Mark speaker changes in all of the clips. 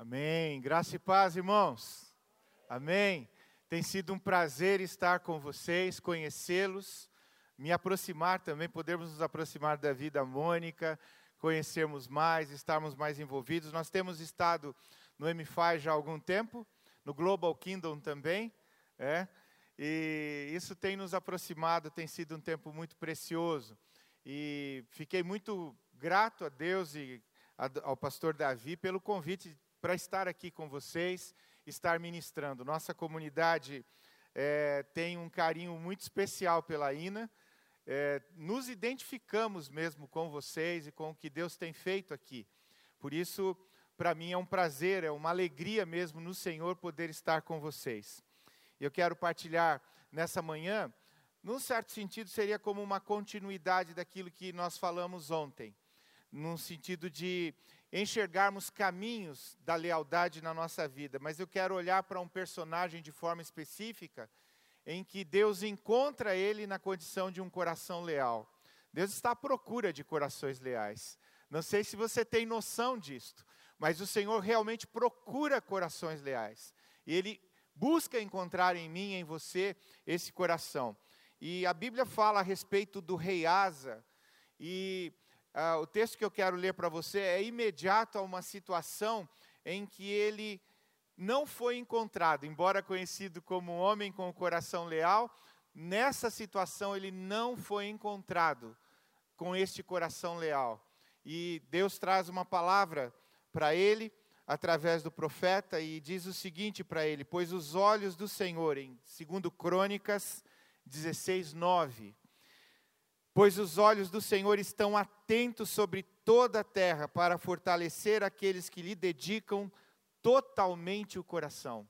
Speaker 1: Amém. Graça e paz, irmãos. Amém. Tem sido um prazer estar com vocês, conhecê-los, me aproximar também, podermos nos aproximar da vida Mônica, conhecermos mais, estarmos mais envolvidos. Nós temos estado no MFI já há algum tempo, no Global Kingdom também, é, e isso tem nos aproximado, tem sido um tempo muito precioso. E fiquei muito grato a Deus e ao pastor Davi pelo convite para estar aqui com vocês, estar ministrando. Nossa comunidade é, tem um carinho muito especial pela INA. É, nos identificamos mesmo com vocês e com o que Deus tem feito aqui. Por isso, para mim é um prazer, é uma alegria mesmo no Senhor poder estar com vocês. Eu quero partilhar nessa manhã, num certo sentido, seria como uma continuidade daquilo que nós falamos ontem, num sentido de enxergarmos caminhos da lealdade na nossa vida, mas eu quero olhar para um personagem de forma específica, em que Deus encontra ele na condição de um coração leal. Deus está à procura de corações leais. Não sei se você tem noção disto, mas o Senhor realmente procura corações leais. E Ele busca encontrar em mim, em você, esse coração. E a Bíblia fala a respeito do rei Asa, e ah, o texto que eu quero ler para você é imediato a uma situação em que ele não foi encontrado, embora conhecido como um homem com o coração leal, nessa situação ele não foi encontrado com este coração leal. E Deus traz uma palavra para ele através do profeta e diz o seguinte para ele: Pois os olhos do Senhor, em 2 Crônicas 16, 9, Pois os olhos do Senhor estão atentos sobre toda a terra para fortalecer aqueles que lhe dedicam totalmente o coração.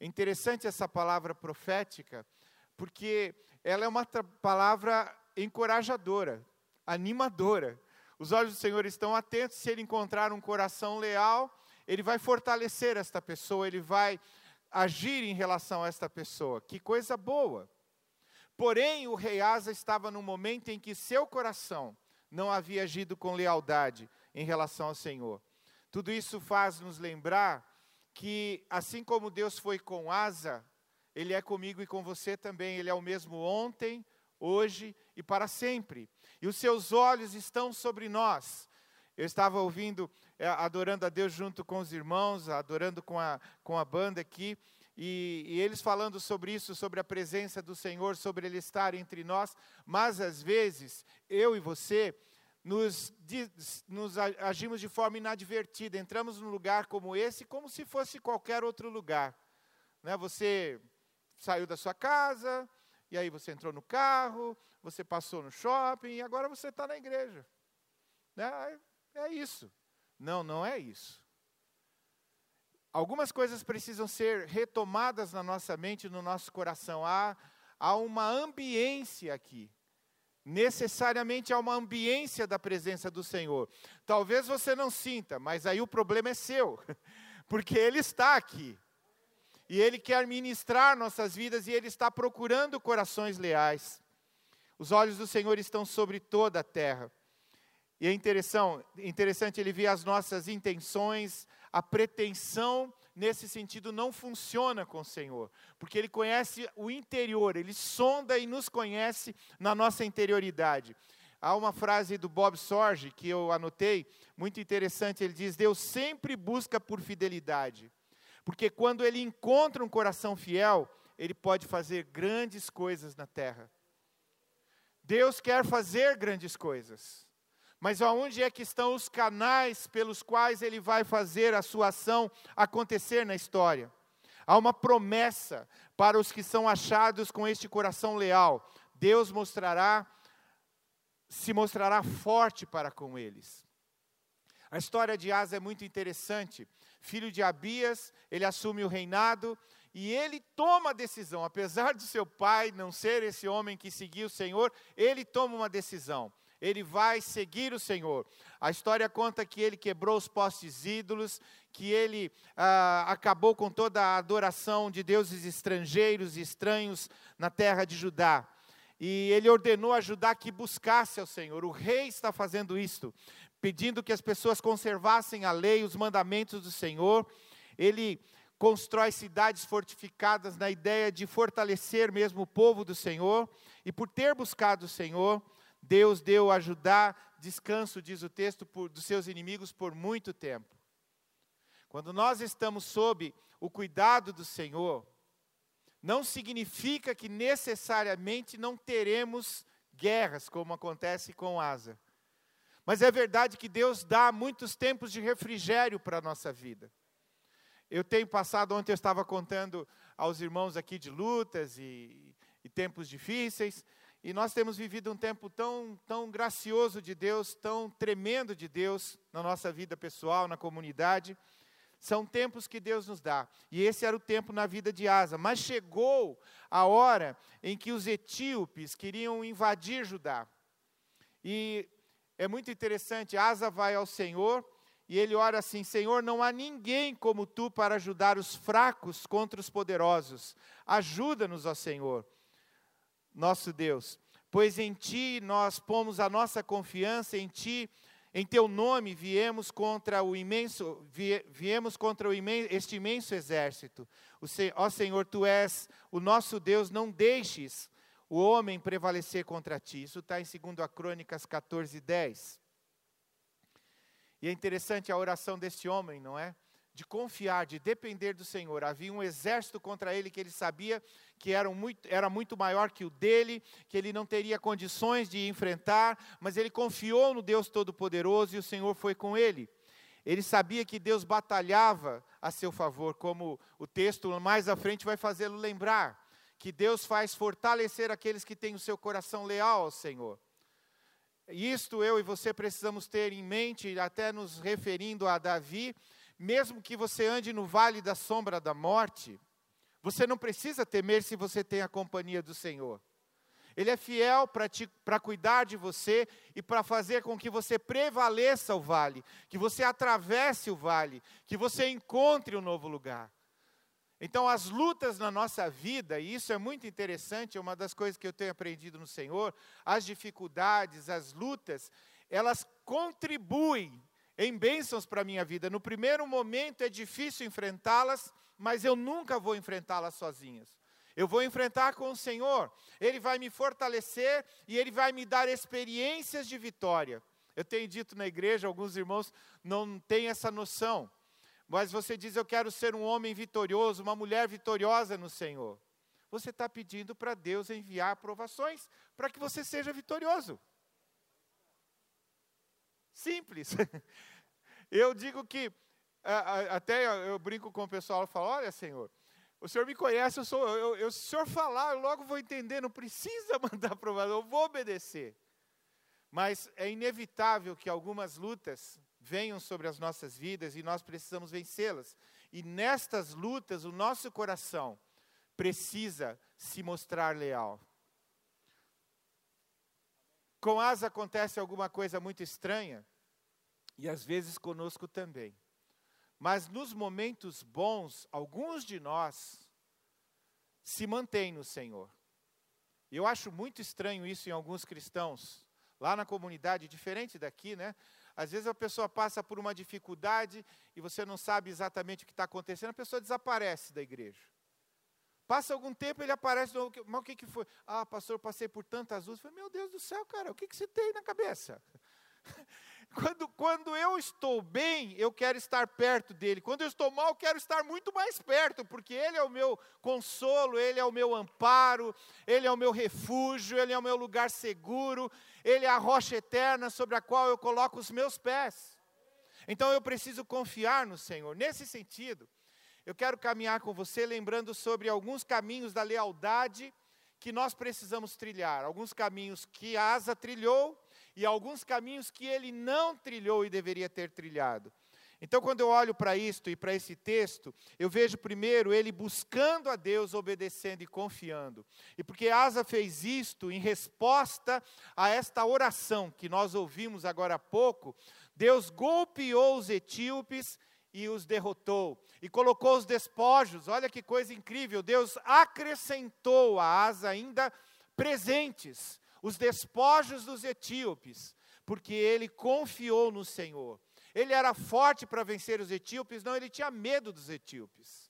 Speaker 1: É interessante essa palavra profética, porque ela é uma palavra encorajadora, animadora. Os olhos do Senhor estão atentos, se ele encontrar um coração leal, ele vai fortalecer esta pessoa, ele vai agir em relação a esta pessoa. Que coisa boa! Porém, o rei Asa estava num momento em que seu coração não havia agido com lealdade em relação ao Senhor. Tudo isso faz nos lembrar que, assim como Deus foi com Asa, Ele é comigo e com você também. Ele é o mesmo ontem, hoje e para sempre. E os seus olhos estão sobre nós. Eu estava ouvindo, é, adorando a Deus junto com os irmãos, adorando com a, com a banda aqui, e, e, eles falando sobre isso, sobre a presença do Senhor, sobre Ele estar entre nós, mas às vezes, eu e você, nos, nos agimos de forma inadvertida, entramos num lugar como esse, como se fosse qualquer outro lugar. Né? Você saiu da sua casa, e aí você entrou no carro, você passou no shopping, e agora você está na igreja. Né? É isso. Não, não é isso. Algumas coisas precisam ser retomadas na nossa mente, no nosso coração. Há, há uma ambiência aqui. Necessariamente há uma ambiência da presença do Senhor. Talvez você não sinta, mas aí o problema é seu, porque Ele está aqui. E Ele quer ministrar nossas vidas e Ele está procurando corações leais. Os olhos do Senhor estão sobre toda a terra. E é interessante, interessante ele ver as nossas intenções, a pretensão nesse sentido não funciona com o Senhor, porque Ele conhece o interior, Ele sonda e nos conhece na nossa interioridade. Há uma frase do Bob Sorge que eu anotei, muito interessante. Ele diz: Deus sempre busca por fidelidade, porque quando Ele encontra um coração fiel, Ele pode fazer grandes coisas na terra. Deus quer fazer grandes coisas. Mas aonde é que estão os canais pelos quais ele vai fazer a sua ação acontecer na história? Há uma promessa para os que são achados com este coração leal. Deus mostrará, se mostrará forte para com eles. A história de Asa é muito interessante. Filho de Abias, ele assume o reinado e ele toma a decisão, apesar de seu pai não ser esse homem que seguia o Senhor, ele toma uma decisão ele vai seguir o Senhor. A história conta que ele quebrou os postes ídolos, que ele ah, acabou com toda a adoração de deuses estrangeiros e estranhos na terra de Judá. E ele ordenou a Judá que buscasse ao Senhor. O rei está fazendo isto. pedindo que as pessoas conservassem a lei, os mandamentos do Senhor. Ele constrói cidades fortificadas na ideia de fortalecer mesmo o povo do Senhor. E por ter buscado o Senhor, Deus deu a Judá descanso, diz o texto, por, dos seus inimigos por muito tempo. Quando nós estamos sob o cuidado do Senhor, não significa que necessariamente não teremos guerras, como acontece com Asa. Mas é verdade que Deus dá muitos tempos de refrigério para a nossa vida. Eu tenho passado, ontem eu estava contando aos irmãos aqui de lutas e, e tempos difíceis, e nós temos vivido um tempo tão, tão gracioso de Deus, tão tremendo de Deus na nossa vida pessoal, na comunidade. São tempos que Deus nos dá. E esse era o tempo na vida de Asa. Mas chegou a hora em que os etíopes queriam invadir Judá. E é muito interessante, Asa vai ao Senhor e ele ora assim: Senhor, não há ninguém como tu para ajudar os fracos contra os poderosos. Ajuda-nos, ó Senhor, nosso Deus, pois em ti nós pomos a nossa confiança, em ti em teu nome viemos contra o imenso, viemos contra o imenso, este imenso exército. O, ó Senhor, tu és o nosso Deus, não deixes o homem prevalecer contra ti. Isso está em 2 Crônicas 14, 10. E é interessante a oração deste homem, não é? de confiar, de depender do Senhor. Havia um exército contra ele que ele sabia que era muito, era muito maior que o dele, que ele não teria condições de enfrentar, mas ele confiou no Deus Todo-Poderoso e o Senhor foi com ele. Ele sabia que Deus batalhava a seu favor, como o texto mais à frente vai fazê-lo lembrar, que Deus faz fortalecer aqueles que têm o seu coração leal ao Senhor. Isto eu e você precisamos ter em mente, até nos referindo a Davi, mesmo que você ande no vale da sombra da morte, você não precisa temer se você tem a companhia do Senhor. Ele é fiel para cuidar de você e para fazer com que você prevaleça o vale, que você atravesse o vale, que você encontre um novo lugar. Então, as lutas na nossa vida, e isso é muito interessante, é uma das coisas que eu tenho aprendido no Senhor, as dificuldades, as lutas, elas contribuem em bênçãos para a minha vida. No primeiro momento é difícil enfrentá-las, mas eu nunca vou enfrentá-las sozinhas. Eu vou enfrentar com o Senhor. Ele vai me fortalecer e ele vai me dar experiências de vitória. Eu tenho dito na igreja, alguns irmãos não têm essa noção. Mas você diz: Eu quero ser um homem vitorioso, uma mulher vitoriosa no Senhor. Você está pedindo para Deus enviar aprovações para que você seja vitorioso. Simples. Eu digo que, até eu brinco com o pessoal e falo: olha, Senhor, o Senhor me conhece, eu sou, eu, eu, se o Senhor falar, eu logo vou entender, não precisa mandar aprovação, eu vou obedecer. Mas é inevitável que algumas lutas venham sobre as nossas vidas e nós precisamos vencê-las. E nestas lutas, o nosso coração precisa se mostrar leal. Com Asa acontece alguma coisa muito estranha e às vezes conosco também. Mas nos momentos bons, alguns de nós se mantêm no Senhor. Eu acho muito estranho isso em alguns cristãos, lá na comunidade, diferente daqui, né? Às vezes a pessoa passa por uma dificuldade e você não sabe exatamente o que está acontecendo, a pessoa desaparece da igreja. Passa algum tempo, ele aparece, mas o que, que foi? Ah, pastor, eu passei por tantas luzes. Eu falei, meu Deus do céu, cara, o que, que você tem na cabeça? Quando, quando eu estou bem, eu quero estar perto dele. Quando eu estou mal, eu quero estar muito mais perto, porque ele é o meu consolo, ele é o meu amparo, ele é o meu refúgio, ele é o meu lugar seguro, ele é a rocha eterna sobre a qual eu coloco os meus pés. Então eu preciso confiar no Senhor. Nesse sentido, eu quero caminhar com você lembrando sobre alguns caminhos da lealdade que nós precisamos trilhar, alguns caminhos que Asa trilhou e alguns caminhos que ele não trilhou e deveria ter trilhado. Então, quando eu olho para isto e para esse texto, eu vejo primeiro ele buscando a Deus, obedecendo e confiando. E porque Asa fez isto em resposta a esta oração que nós ouvimos agora há pouco, Deus golpeou os etíopes e os derrotou. E colocou os despojos, olha que coisa incrível, Deus acrescentou a Asa ainda presentes os despojos dos etíopes, porque ele confiou no Senhor. Ele era forte para vencer os etíopes, não, ele tinha medo dos etíopes.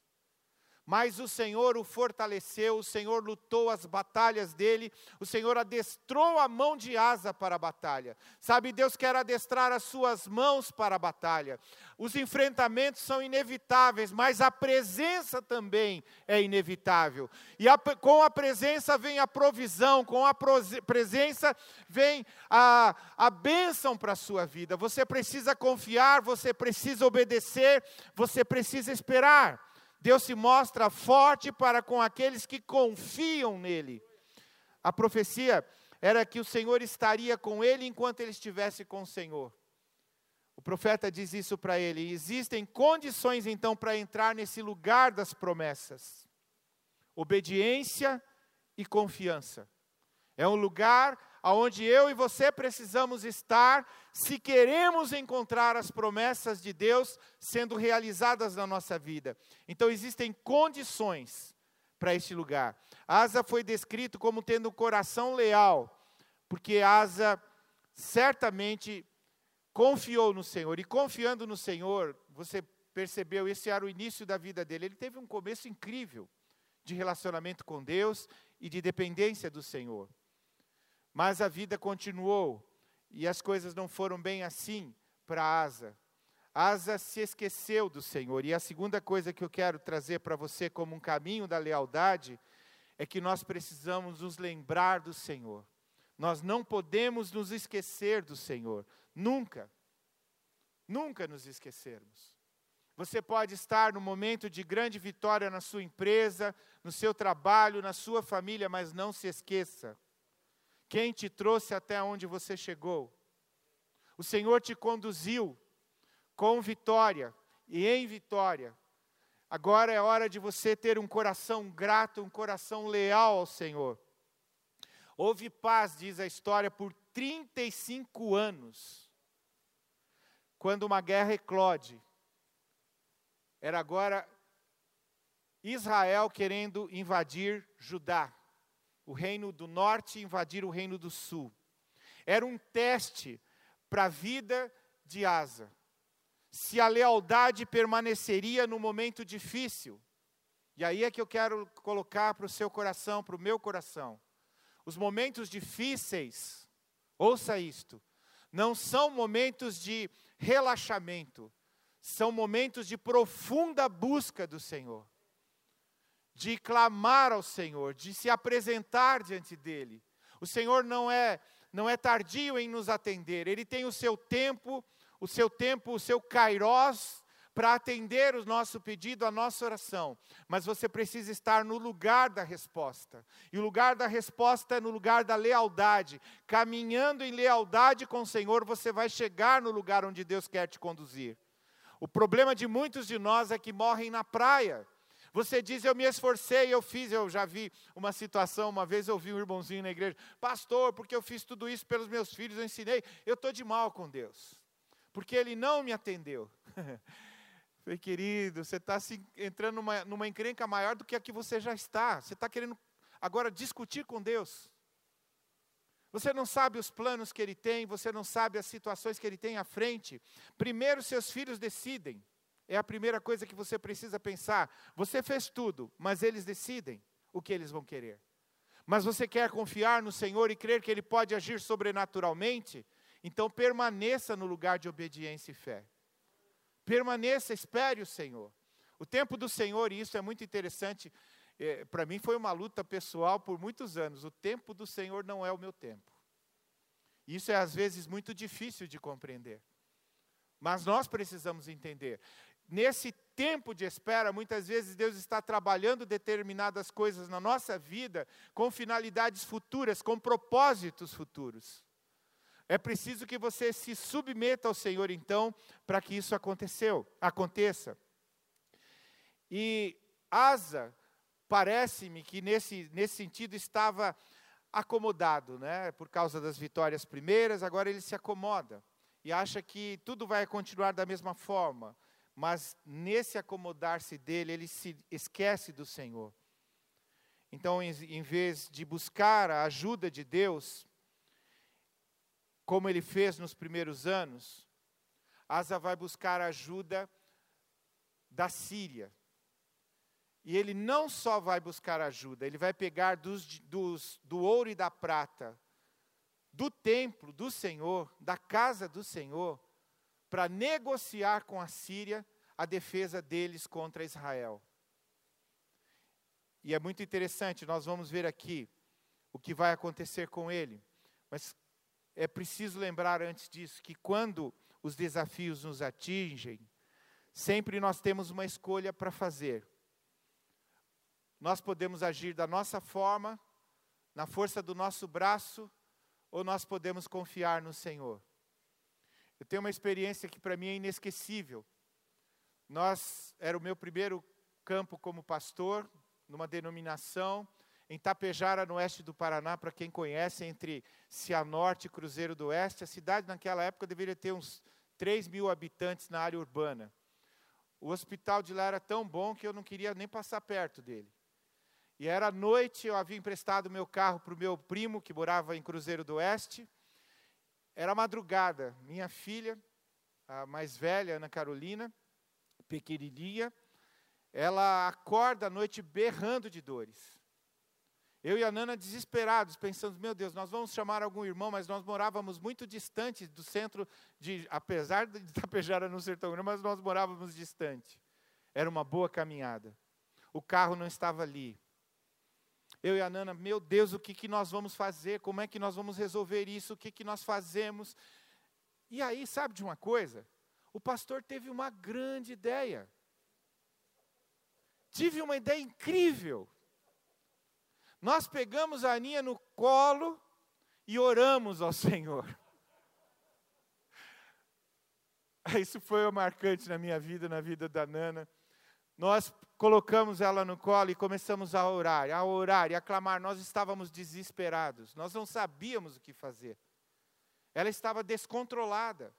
Speaker 1: Mas o Senhor o fortaleceu, o Senhor lutou as batalhas dele, o Senhor adestrou a mão de asa para a batalha. Sabe, Deus quer adestrar as suas mãos para a batalha. Os enfrentamentos são inevitáveis, mas a presença também é inevitável. E a, com a presença vem a provisão, com a presença vem a, a bênção para a sua vida. Você precisa confiar, você precisa obedecer, você precisa esperar. Deus se mostra forte para com aqueles que confiam nele. A profecia era que o Senhor estaria com ele enquanto ele estivesse com o Senhor. O profeta diz isso para ele. Existem condições então para entrar nesse lugar das promessas: obediência e confiança. É um lugar aonde eu e você precisamos estar se queremos encontrar as promessas de Deus sendo realizadas na nossa vida. Então existem condições para este lugar. Asa foi descrito como tendo um coração leal, porque Asa certamente confiou no Senhor. E confiando no Senhor, você percebeu, esse era o início da vida dele. Ele teve um começo incrível de relacionamento com Deus e de dependência do Senhor. Mas a vida continuou e as coisas não foram bem assim para Asa. Asa se esqueceu do Senhor. E a segunda coisa que eu quero trazer para você como um caminho da lealdade é que nós precisamos nos lembrar do Senhor. Nós não podemos nos esquecer do Senhor. Nunca. Nunca nos esquecermos. Você pode estar no momento de grande vitória na sua empresa, no seu trabalho, na sua família, mas não se esqueça quem te trouxe até onde você chegou. O Senhor te conduziu com vitória e em vitória. Agora é hora de você ter um coração grato, um coração leal ao Senhor. Houve paz, diz a história, por 35 anos. Quando uma guerra eclode. Era agora Israel querendo invadir Judá o reino do norte invadir o reino do sul. Era um teste para a vida de Asa. Se a lealdade permaneceria no momento difícil. E aí é que eu quero colocar para o seu coração, para o meu coração. Os momentos difíceis, ouça isto, não são momentos de relaxamento, são momentos de profunda busca do Senhor de clamar ao Senhor, de se apresentar diante dele. O Senhor não é não é tardio em nos atender, ele tem o seu tempo, o seu tempo, o seu kairós para atender o nosso pedido, a nossa oração. Mas você precisa estar no lugar da resposta. E o lugar da resposta é no lugar da lealdade. Caminhando em lealdade com o Senhor, você vai chegar no lugar onde Deus quer te conduzir. O problema de muitos de nós é que morrem na praia você diz, eu me esforcei, eu fiz, eu já vi uma situação, uma vez eu vi um irmãozinho na igreja, pastor, porque eu fiz tudo isso pelos meus filhos, eu ensinei, eu estou de mal com Deus, porque Ele não me atendeu. Falei, querido, você está entrando numa, numa encrenca maior do que a que você já está, você está querendo agora discutir com Deus. Você não sabe os planos que Ele tem, você não sabe as situações que Ele tem à frente. Primeiro, seus filhos decidem é a primeira coisa que você precisa pensar. Você fez tudo, mas eles decidem o que eles vão querer. Mas você quer confiar no Senhor e crer que Ele pode agir sobrenaturalmente? Então permaneça no lugar de obediência e fé. Permaneça, espere o Senhor. O tempo do Senhor, e isso é muito interessante, é, para mim foi uma luta pessoal por muitos anos. O tempo do Senhor não é o meu tempo. Isso é às vezes muito difícil de compreender. Mas nós precisamos entender nesse tempo de espera, muitas vezes Deus está trabalhando determinadas coisas na nossa vida com finalidades futuras, com propósitos futuros. É preciso que você se submeta ao Senhor, então, para que isso aconteceu, aconteça. E Asa, parece-me que nesse, nesse sentido estava acomodado, né? por causa das vitórias primeiras, agora ele se acomoda e acha que tudo vai continuar da mesma forma mas nesse acomodar-se dele, ele se esquece do Senhor. Então, em, em vez de buscar a ajuda de Deus, como ele fez nos primeiros anos, Asa vai buscar ajuda da Síria. E ele não só vai buscar ajuda, ele vai pegar dos, dos, do ouro e da prata, do templo do Senhor, da casa do Senhor, para negociar com a Síria a defesa deles contra Israel. E é muito interessante, nós vamos ver aqui o que vai acontecer com ele. Mas é preciso lembrar antes disso que quando os desafios nos atingem, sempre nós temos uma escolha para fazer. Nós podemos agir da nossa forma, na força do nosso braço, ou nós podemos confiar no Senhor. Eu tenho uma experiência que para mim é inesquecível. Nós era o meu primeiro campo como pastor numa denominação em Tapejara, no oeste do Paraná, para quem conhece, entre Cianorte e Cruzeiro do Oeste. A cidade naquela época deveria ter uns 3 mil habitantes na área urbana. O hospital de lá era tão bom que eu não queria nem passar perto dele. E era noite, eu havia emprestado meu carro para o meu primo, que morava em Cruzeiro do Oeste. Era madrugada, minha filha, a mais velha, Ana Carolina, pequenininha, ela acorda à noite berrando de dores. Eu e a Nana desesperados, pensando, meu Deus, nós vamos chamar algum irmão, mas nós morávamos muito distante do centro de, apesar de Itapejara não ser tão grande, mas nós morávamos distante. Era uma boa caminhada. O carro não estava ali. Eu e a Nana, meu Deus, o que, que nós vamos fazer? Como é que nós vamos resolver isso? O que, que nós fazemos? E aí, sabe de uma coisa? O pastor teve uma grande ideia. Tive uma ideia incrível. Nós pegamos a Aninha no colo e oramos ao Senhor. Isso foi marcante na minha vida, na vida da Nana. Nós colocamos ela no colo e começamos a orar, a orar e a clamar. Nós estávamos desesperados, nós não sabíamos o que fazer. Ela estava descontrolada.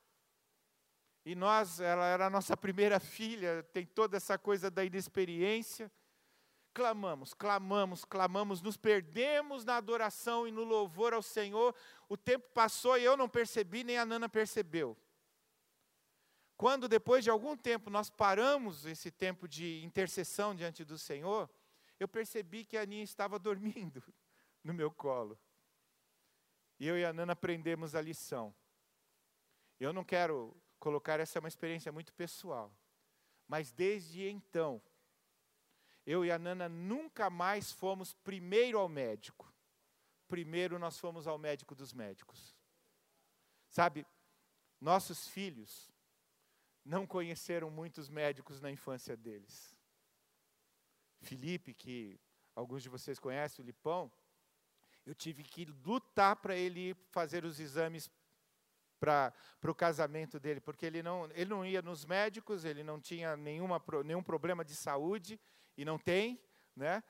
Speaker 1: E nós, ela era a nossa primeira filha, tem toda essa coisa da inexperiência. Clamamos, clamamos, clamamos, nos perdemos na adoração e no louvor ao Senhor. O tempo passou e eu não percebi, nem a Nana percebeu. Quando depois de algum tempo nós paramos esse tempo de intercessão diante do Senhor, eu percebi que a Aninha estava dormindo no meu colo. E eu e a Nana aprendemos a lição. Eu não quero colocar essa é uma experiência muito pessoal. Mas desde então, eu e a Nana nunca mais fomos primeiro ao médico. Primeiro nós fomos ao médico dos médicos. Sabe, nossos filhos não conheceram muitos médicos na infância deles. Felipe, que alguns de vocês conhecem, o Lipão, eu tive que lutar para ele fazer os exames para o casamento dele, porque ele não, ele não ia nos médicos, ele não tinha nenhuma, nenhum problema de saúde, e não tem, né?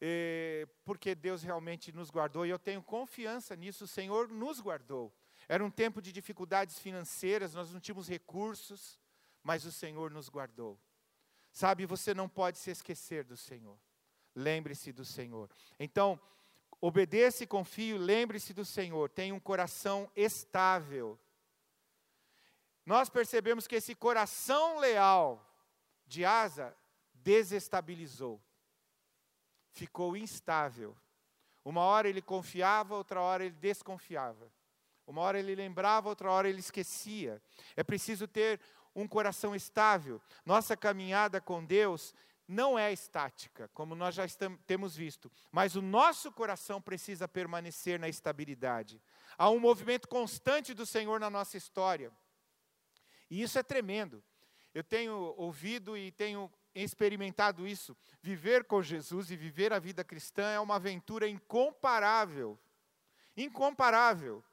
Speaker 1: E, porque Deus realmente nos guardou, e eu tenho confiança nisso, o Senhor nos guardou. Era um tempo de dificuldades financeiras, nós não tínhamos recursos, mas o Senhor nos guardou. Sabe, você não pode se esquecer do Senhor. Lembre-se do Senhor. Então, obedeça e confie, lembre-se do Senhor. Tenha um coração estável nós percebemos que esse coração leal de Asa desestabilizou, ficou instável. Uma hora ele confiava, outra hora ele desconfiava. Uma hora ele lembrava, outra hora ele esquecia. É preciso ter um coração estável. Nossa caminhada com Deus não é estática, como nós já estamos, temos visto, mas o nosso coração precisa permanecer na estabilidade. Há um movimento constante do Senhor na nossa história. E isso é tremendo. Eu tenho ouvido e tenho experimentado isso. Viver com Jesus e viver a vida cristã é uma aventura incomparável. Incomparável.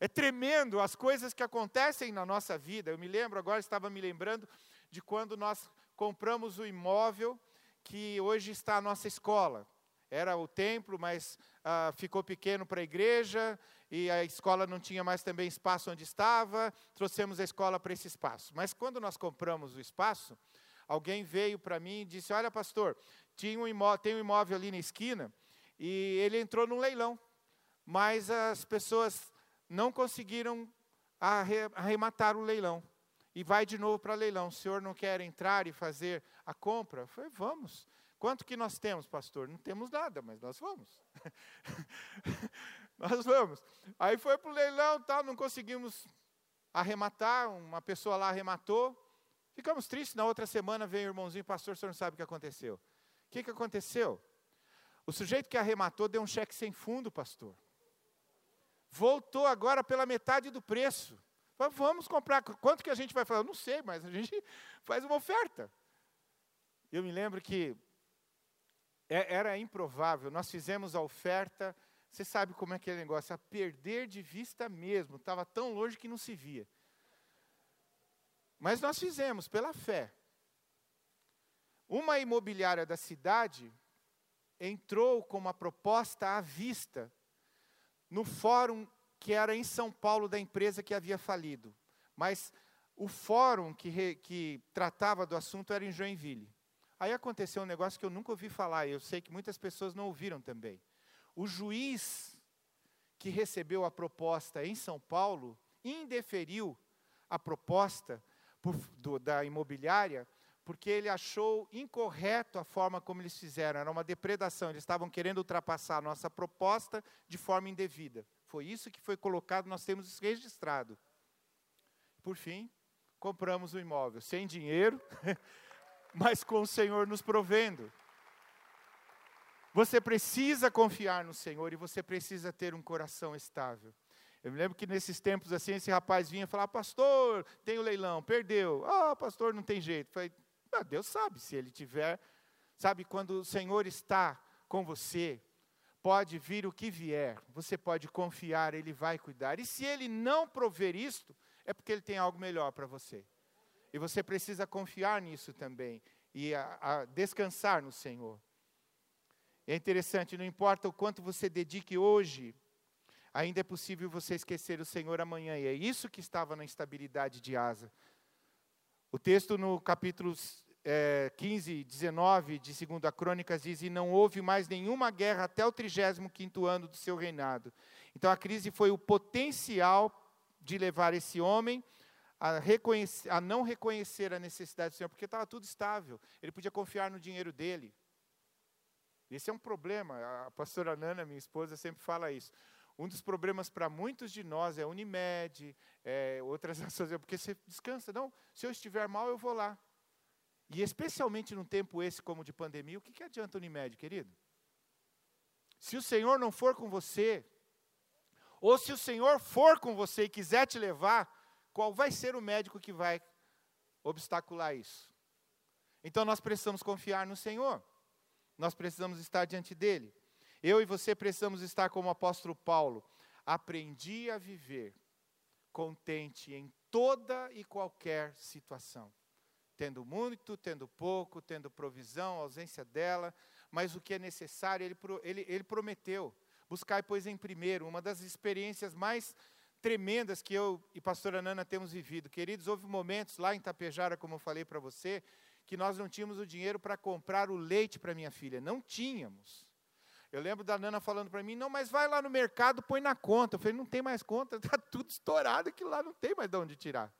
Speaker 1: É tremendo as coisas que acontecem na nossa vida. Eu me lembro, agora estava me lembrando de quando nós compramos o imóvel que hoje está a nossa escola. Era o templo, mas ah, ficou pequeno para a igreja, e a escola não tinha mais também espaço onde estava, trouxemos a escola para esse espaço. Mas quando nós compramos o espaço, alguém veio para mim e disse: Olha, pastor, tinha um tem um imóvel ali na esquina, e ele entrou num leilão, mas as pessoas não conseguiram arrematar o leilão. E vai de novo para leilão. O senhor não quer entrar e fazer a compra? Eu falei, vamos. Quanto que nós temos, pastor? Não temos nada, mas nós vamos. nós vamos. Aí foi para o leilão, tal, não conseguimos arrematar, uma pessoa lá arrematou. Ficamos tristes, na outra semana veio o irmãozinho, pastor, o senhor não sabe o que aconteceu. O que, que aconteceu? O sujeito que arrematou deu um cheque sem fundo, pastor. Voltou agora pela metade do preço. Vamos comprar. Quanto que a gente vai falar? Eu não sei, mas a gente faz uma oferta. Eu me lembro que é, era improvável. Nós fizemos a oferta. Você sabe como é aquele negócio, a perder de vista mesmo. Estava tão longe que não se via. Mas nós fizemos pela fé. Uma imobiliária da cidade entrou com uma proposta à vista no fórum que era em São Paulo da empresa que havia falido. Mas o fórum que, re, que tratava do assunto era em Joinville. Aí aconteceu um negócio que eu nunca ouvi falar, e eu sei que muitas pessoas não ouviram também. O juiz que recebeu a proposta em São Paulo indeferiu a proposta por, do, da imobiliária porque ele achou incorreto a forma como eles fizeram, era uma depredação, eles estavam querendo ultrapassar a nossa proposta de forma indevida. Foi isso que foi colocado, nós temos isso registrado. Por fim, compramos o imóvel, sem dinheiro, mas com o Senhor nos provendo. Você precisa confiar no Senhor e você precisa ter um coração estável. Eu me lembro que nesses tempos assim, esse rapaz vinha falar, pastor, tem o leilão, perdeu. Ah, oh, pastor, não tem jeito. Eu falei, ah, Deus sabe se ele tiver. Sabe, quando o Senhor está com você, pode vir o que vier, você pode confiar, Ele vai cuidar. E se Ele não prover isto, é porque Ele tem algo melhor para você. E você precisa confiar nisso também e a, a descansar no Senhor. É interessante, não importa o quanto você dedique hoje, ainda é possível você esquecer o Senhor amanhã. E é isso que estava na instabilidade de Asa. O texto no capítulo é, 15, 19 de 2 Crônicas diz: E não houve mais nenhuma guerra até o 35 ano do seu reinado. Então a crise foi o potencial de levar esse homem a, a não reconhecer a necessidade do Senhor, porque estava tudo estável. Ele podia confiar no dinheiro dele. Esse é um problema. A pastora Nana, minha esposa, sempre fala isso. Um dos problemas para muitos de nós é Unimed, é, outras ações, porque você descansa. Não, se eu estiver mal, eu vou lá. E especialmente num tempo esse como de pandemia, o que, que adianta Unimed, querido? Se o Senhor não for com você, ou se o Senhor for com você e quiser te levar, qual vai ser o médico que vai obstacular isso? Então nós precisamos confiar no Senhor. Nós precisamos estar diante dele. Eu e você precisamos estar como o apóstolo Paulo. Aprendi a viver contente em toda e qualquer situação. Tendo muito, tendo pouco, tendo provisão, ausência dela, mas o que é necessário, ele, ele, ele prometeu. Buscai, pois, em primeiro, uma das experiências mais tremendas que eu e pastora Nana temos vivido. Queridos, houve momentos lá em Tapejara, como eu falei para você, que nós não tínhamos o dinheiro para comprar o leite para minha filha. Não tínhamos. Eu lembro da Nana falando para mim, não, mas vai lá no mercado, põe na conta. Eu falei, não tem mais conta, está tudo estourado, que lá não tem mais de onde tirar.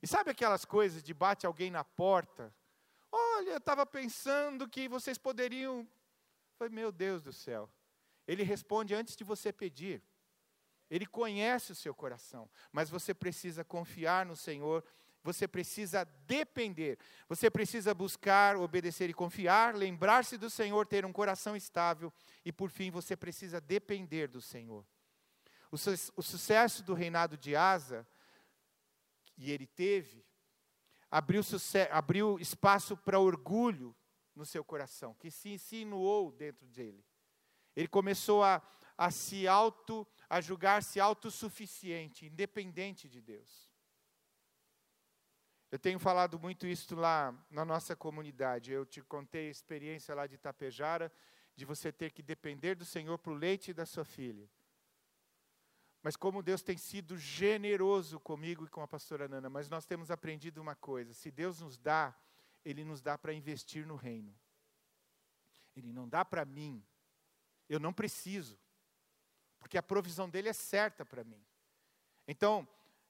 Speaker 1: E sabe aquelas coisas de bate alguém na porta? Olha, eu estava pensando que vocês poderiam. Eu falei, meu Deus do céu. Ele responde antes de você pedir. Ele conhece o seu coração, mas você precisa confiar no Senhor você precisa depender, você precisa buscar, obedecer e confiar, lembrar-se do Senhor, ter um coração estável e, por fim, você precisa depender do Senhor. O, su o sucesso do reinado de Asa, e ele teve, abriu, abriu espaço para orgulho no seu coração, que se insinuou dentro dele. Ele começou a, a se auto, a julgar-se autossuficiente, independente de Deus. Eu tenho falado muito isso lá na nossa comunidade. Eu te contei a experiência lá de Itapejara, de você ter que depender do Senhor para o leite da sua filha. Mas como Deus tem sido generoso comigo e com a pastora Nana, mas nós temos aprendido uma coisa: se Deus nos dá, Ele nos dá para investir no reino. Ele não dá para mim. Eu não preciso. porque a provisão dele é certa para mim. Então,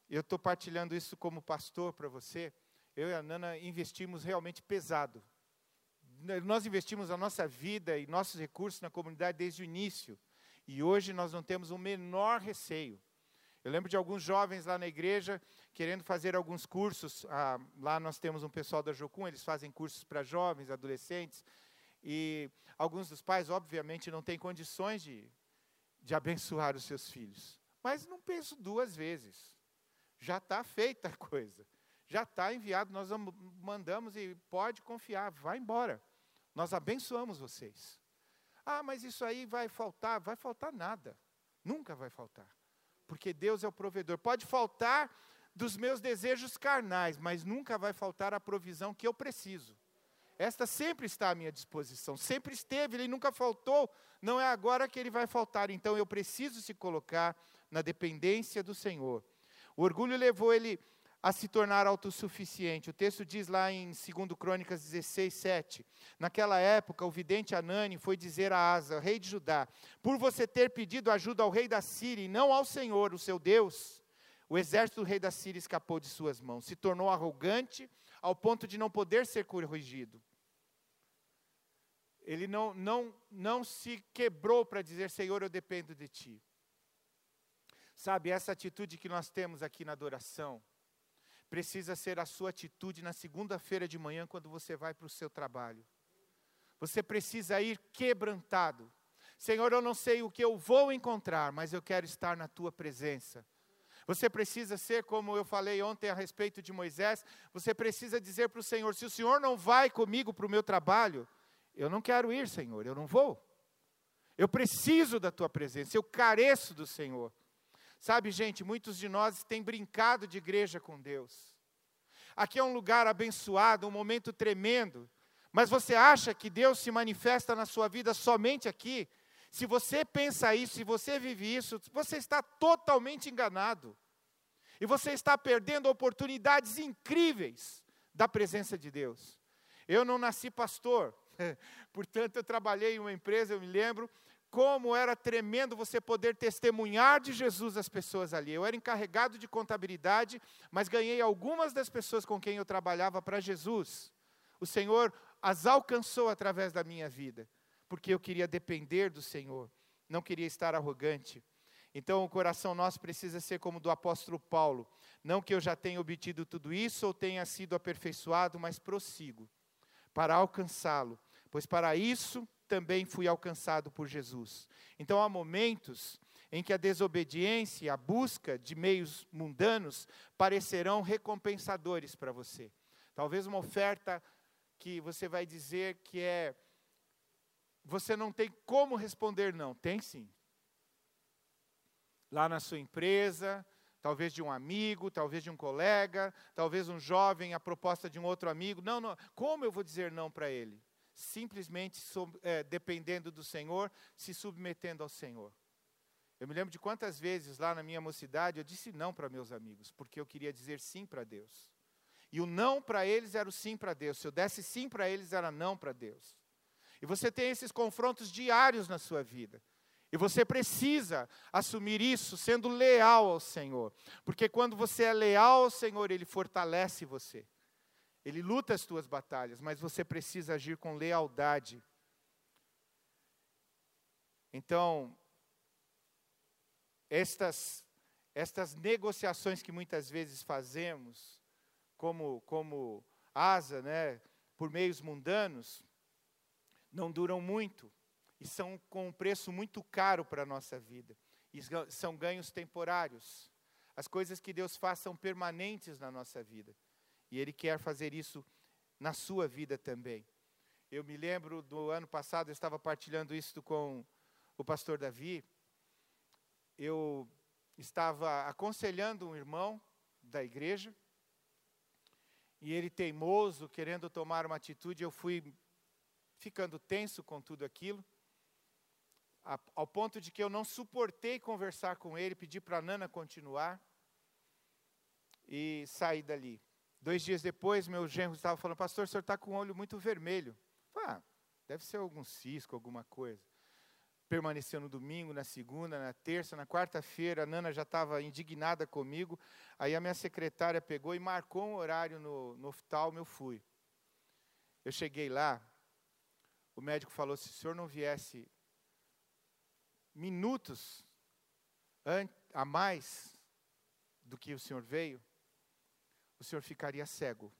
Speaker 1: eu estou partilhando isso como pastor para você. Eu e a Nana investimos realmente pesado. Nós investimos a nossa vida e nossos recursos na comunidade desde o início. E hoje nós não temos o menor receio. Eu lembro de alguns jovens lá na igreja querendo fazer alguns cursos. Ah, lá nós temos um pessoal da Jocum, eles fazem cursos para jovens, adolescentes. E alguns dos pais, obviamente, não têm condições de, de abençoar os seus filhos. Mas não penso duas vezes. Já está feita a coisa. Já está enviado, nós mandamos e pode confiar, vai embora. Nós abençoamos vocês. Ah, mas isso aí vai faltar. Vai faltar nada. Nunca vai faltar. Porque Deus é o provedor. Pode faltar dos meus desejos carnais, mas nunca vai faltar a provisão que eu preciso. Esta sempre está à minha disposição, sempre esteve, ele nunca faltou, não é agora que ele vai faltar, então eu preciso se colocar na dependência do Senhor. O orgulho levou ele a se tornar autossuficiente. O texto diz lá em 2 Crônicas 16, 7. Naquela época, o vidente Anani foi dizer a Asa, rei de Judá: Por você ter pedido ajuda ao rei da Síria e não ao Senhor, o seu Deus, o exército do rei da Síria escapou de suas mãos, se tornou arrogante ao ponto de não poder ser corrigido. Ele não, não, não se quebrou para dizer: Senhor, eu dependo de ti. Sabe, essa atitude que nós temos aqui na adoração, precisa ser a sua atitude na segunda-feira de manhã, quando você vai para o seu trabalho. Você precisa ir quebrantado. Senhor, eu não sei o que eu vou encontrar, mas eu quero estar na tua presença. Você precisa ser, como eu falei ontem a respeito de Moisés, você precisa dizer para o Senhor: se o Senhor não vai comigo para o meu trabalho, eu não quero ir, Senhor, eu não vou. Eu preciso da tua presença, eu careço do Senhor. Sabe, gente, muitos de nós têm brincado de igreja com Deus. Aqui é um lugar abençoado, um momento tremendo, mas você acha que Deus se manifesta na sua vida somente aqui? Se você pensa isso, se você vive isso, você está totalmente enganado. E você está perdendo oportunidades incríveis da presença de Deus. Eu não nasci pastor, portanto, eu trabalhei em uma empresa, eu me lembro, como era tremendo você poder testemunhar de Jesus às pessoas ali. Eu era encarregado de contabilidade, mas ganhei algumas das pessoas com quem eu trabalhava para Jesus. O Senhor as alcançou através da minha vida porque eu queria depender do Senhor, não queria estar arrogante. Então o coração nosso precisa ser como do apóstolo Paulo. Não que eu já tenha obtido tudo isso ou tenha sido aperfeiçoado, mas prossigo para alcançá-lo, pois para isso também fui alcançado por Jesus. Então há momentos em que a desobediência, a busca de meios mundanos parecerão recompensadores para você. Talvez uma oferta que você vai dizer que é você não tem como responder não. Tem sim. Lá na sua empresa, talvez de um amigo, talvez de um colega, talvez um jovem, a proposta de um outro amigo. Não, não. Como eu vou dizer não para ele? Simplesmente é, dependendo do Senhor, se submetendo ao Senhor. Eu me lembro de quantas vezes lá na minha mocidade eu disse não para meus amigos, porque eu queria dizer sim para Deus. E o não para eles era o sim para Deus. Se eu desse sim para eles, era não para Deus. E você tem esses confrontos diários na sua vida. E você precisa assumir isso sendo leal ao Senhor. Porque quando você é leal ao Senhor, Ele fortalece você. Ele luta as tuas batalhas, mas você precisa agir com lealdade. Então, estas, estas negociações que muitas vezes fazemos, como, como asa, né, por meios mundanos, não duram muito e são com um preço muito caro para a nossa vida. E são ganhos temporários. As coisas que Deus faz são permanentes na nossa vida. E Ele quer fazer isso na sua vida também. Eu me lembro do ano passado, eu estava partilhando isso com o pastor Davi. Eu estava aconselhando um irmão da igreja, e ele teimoso, querendo tomar uma atitude, eu fui ficando tenso com tudo aquilo, ao ponto de que eu não suportei conversar com ele, pedi para a Nana continuar e saí dali. Dois dias depois, meu genro estava falando, pastor, o senhor está com o olho muito vermelho. Ah, deve ser algum cisco, alguma coisa. permaneceu no domingo, na segunda, na terça, na quarta-feira, a Nana já estava indignada comigo. Aí a minha secretária pegou e marcou um horário no, no oftalmo, eu fui. Eu cheguei lá, o médico falou: se o senhor não viesse minutos a mais do que o senhor veio, o senhor ficaria cego.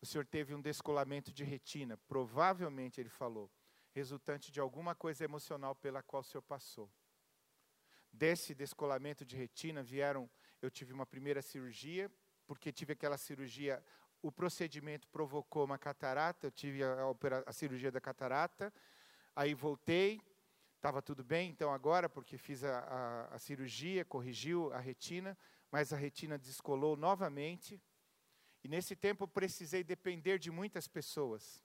Speaker 1: O senhor teve um descolamento de retina, provavelmente ele falou, resultante de alguma coisa emocional pela qual o senhor passou. Desse descolamento de retina vieram, eu tive uma primeira cirurgia, porque tive aquela cirurgia, o procedimento provocou uma catarata, eu tive a, a, a cirurgia da catarata, aí voltei, estava tudo bem, então agora, porque fiz a, a, a cirurgia, corrigiu a retina, mas a retina descolou novamente. E nesse tempo precisei depender de muitas pessoas.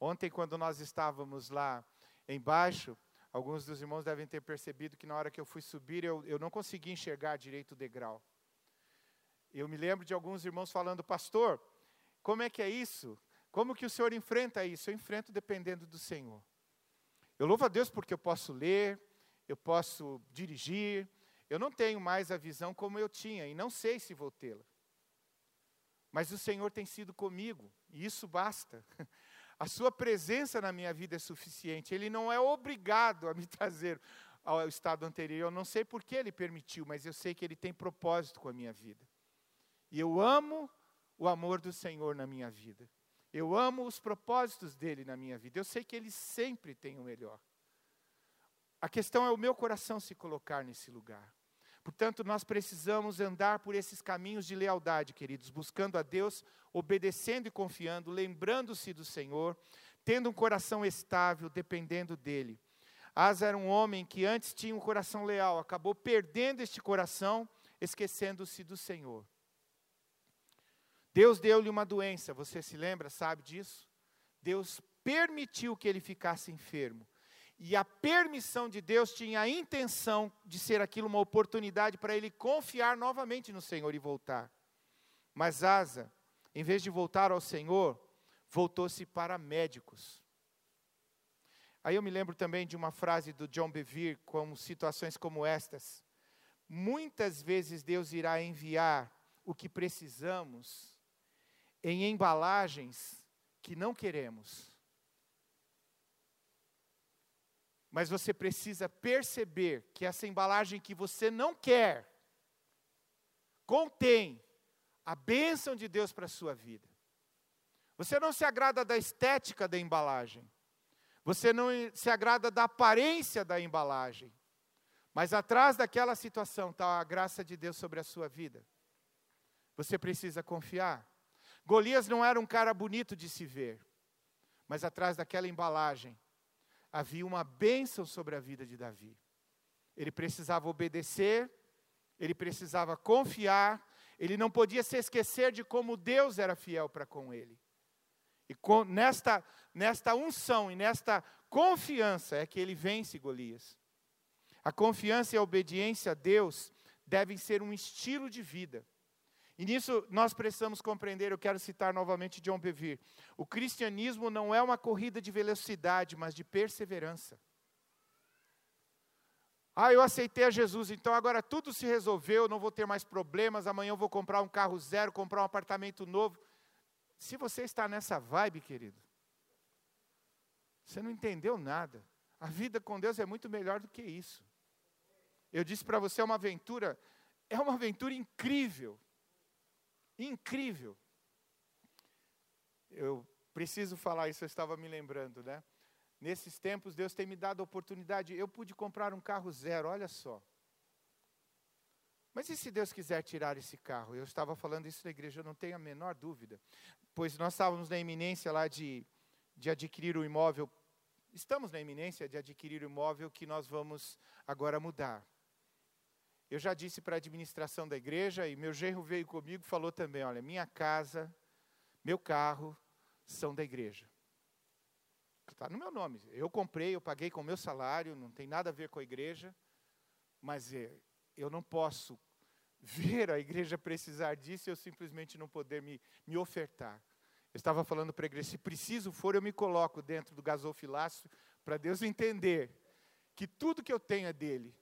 Speaker 1: Ontem, quando nós estávamos lá embaixo, alguns dos irmãos devem ter percebido que na hora que eu fui subir, eu, eu não consegui enxergar direito o degrau. Eu me lembro de alguns irmãos falando, pastor, como é que é isso? Como que o senhor enfrenta isso? Eu enfrento dependendo do Senhor. Eu louvo a Deus porque eu posso ler, eu posso dirigir, eu não tenho mais a visão como eu tinha e não sei se vou tê-la. Mas o Senhor tem sido comigo e isso basta. A sua presença na minha vida é suficiente. Ele não é obrigado a me trazer ao estado anterior. Eu não sei por que ele permitiu, mas eu sei que ele tem propósito com a minha vida. E eu amo o amor do Senhor na minha vida. Eu amo os propósitos dele na minha vida. Eu sei que ele sempre tem o melhor. A questão é o meu coração se colocar nesse lugar. Portanto, nós precisamos andar por esses caminhos de lealdade, queridos, buscando a Deus, obedecendo e confiando, lembrando-se do Senhor, tendo um coração estável, dependendo dele. Asa era um homem que antes tinha um coração leal, acabou perdendo este coração, esquecendo-se do Senhor. Deus deu-lhe uma doença, você se lembra, sabe disso? Deus permitiu que ele ficasse enfermo. E a permissão de Deus tinha a intenção de ser aquilo uma oportunidade para ele confiar novamente no Senhor e voltar. Mas Asa, em vez de voltar ao Senhor, voltou-se para médicos. Aí eu me lembro também de uma frase do John Bevere, com situações como estas. Muitas vezes Deus irá enviar o que precisamos em embalagens que não queremos. Mas você precisa perceber que essa embalagem que você não quer contém a bênção de Deus para a sua vida. Você não se agrada da estética da embalagem. Você não se agrada da aparência da embalagem. Mas atrás daquela situação está a graça de Deus sobre a sua vida. Você precisa confiar. Golias não era um cara bonito de se ver, mas atrás daquela embalagem havia uma bênção sobre a vida de Davi. Ele precisava obedecer, ele precisava confiar, ele não podia se esquecer de como Deus era fiel para com ele. E com, nesta, nesta unção e nesta confiança é que ele vence Golias. A confiança e a obediência a Deus devem ser um estilo de vida. E nisso nós precisamos compreender, eu quero citar novamente John Bevere. O cristianismo não é uma corrida de velocidade, mas de perseverança. Ah, eu aceitei a Jesus, então agora tudo se resolveu, não vou ter mais problemas, amanhã eu vou comprar um carro zero, comprar um apartamento novo. Se você está nessa vibe, querido, você não entendeu nada. A vida com Deus é muito melhor do que isso. Eu disse para você, é uma aventura, é uma aventura incrível. Incrível. Eu preciso falar isso, eu estava me lembrando, né? Nesses tempos, Deus tem me dado a oportunidade. Eu pude comprar um carro zero, olha só. Mas e se Deus quiser tirar esse carro? Eu estava falando isso na igreja, eu não tenho a menor dúvida. Pois nós estávamos na iminência lá de, de adquirir o imóvel. Estamos na iminência de adquirir o imóvel que nós vamos agora mudar. Eu já disse para a administração da igreja, e meu genro veio comigo e falou também: olha, minha casa, meu carro são da igreja. Está no meu nome. Eu comprei, eu paguei com o meu salário, não tem nada a ver com a igreja, mas é, eu não posso ver a igreja precisar disso e eu simplesmente não poder me, me ofertar. Eu estava falando para a igreja, se preciso for, eu me coloco dentro do gasofilácio para Deus entender que tudo que eu tenho é dele.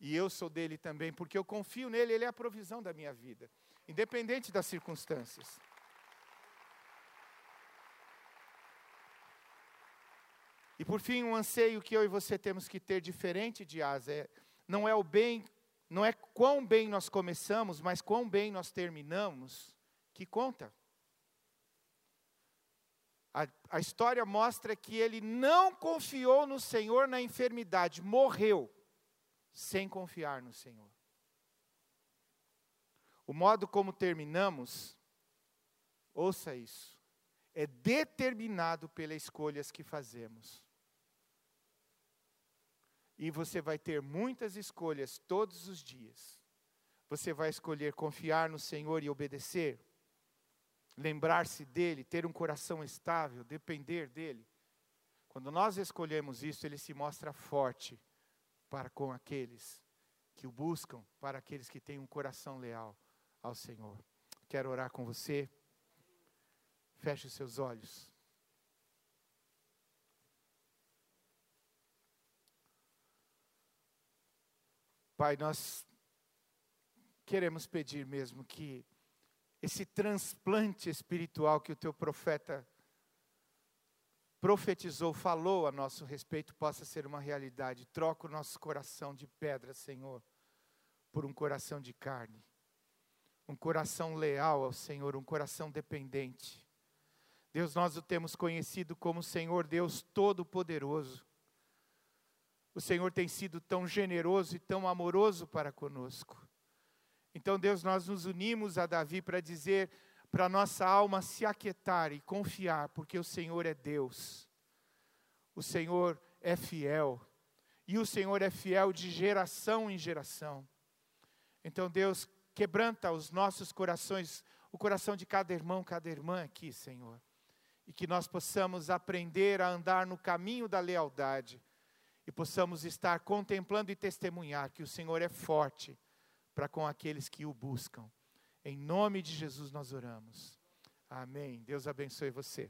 Speaker 1: E eu sou dele também, porque eu confio nele, ele é a provisão da minha vida, independente das circunstâncias. E por fim, um anseio que eu e você temos que ter diferente de Asa é, não é o bem, não é quão bem nós começamos, mas quão bem nós terminamos, que conta. A, a história mostra que ele não confiou no Senhor na enfermidade, morreu sem confiar no Senhor. O modo como terminamos, ouça isso, é determinado pelas escolhas que fazemos. E você vai ter muitas escolhas todos os dias. Você vai escolher confiar no Senhor e obedecer, lembrar-se dele, ter um coração estável, depender dele. Quando nós escolhemos isso, ele se mostra forte para com aqueles que o buscam, para aqueles que têm um coração leal ao Senhor. Quero orar com você. Feche os seus olhos. Pai, nós queremos pedir mesmo que esse transplante espiritual que o teu profeta profetizou, falou a nosso respeito, possa ser uma realidade. Troca o nosso coração de pedra, Senhor, por um coração de carne. Um coração leal ao Senhor, um coração dependente. Deus, nós o temos conhecido como Senhor Deus Todo-Poderoso. O Senhor tem sido tão generoso e tão amoroso para conosco. Então, Deus, nós nos unimos a Davi para dizer para nossa alma se aquietar e confiar, porque o Senhor é Deus. O Senhor é fiel. E o Senhor é fiel de geração em geração. Então, Deus, quebranta os nossos corações, o coração de cada irmão, cada irmã aqui, Senhor. E que nós possamos aprender a andar no caminho da lealdade e possamos estar contemplando e testemunhar que o Senhor é forte para com aqueles que o buscam. Em nome de Jesus nós oramos. Amém. Deus abençoe você.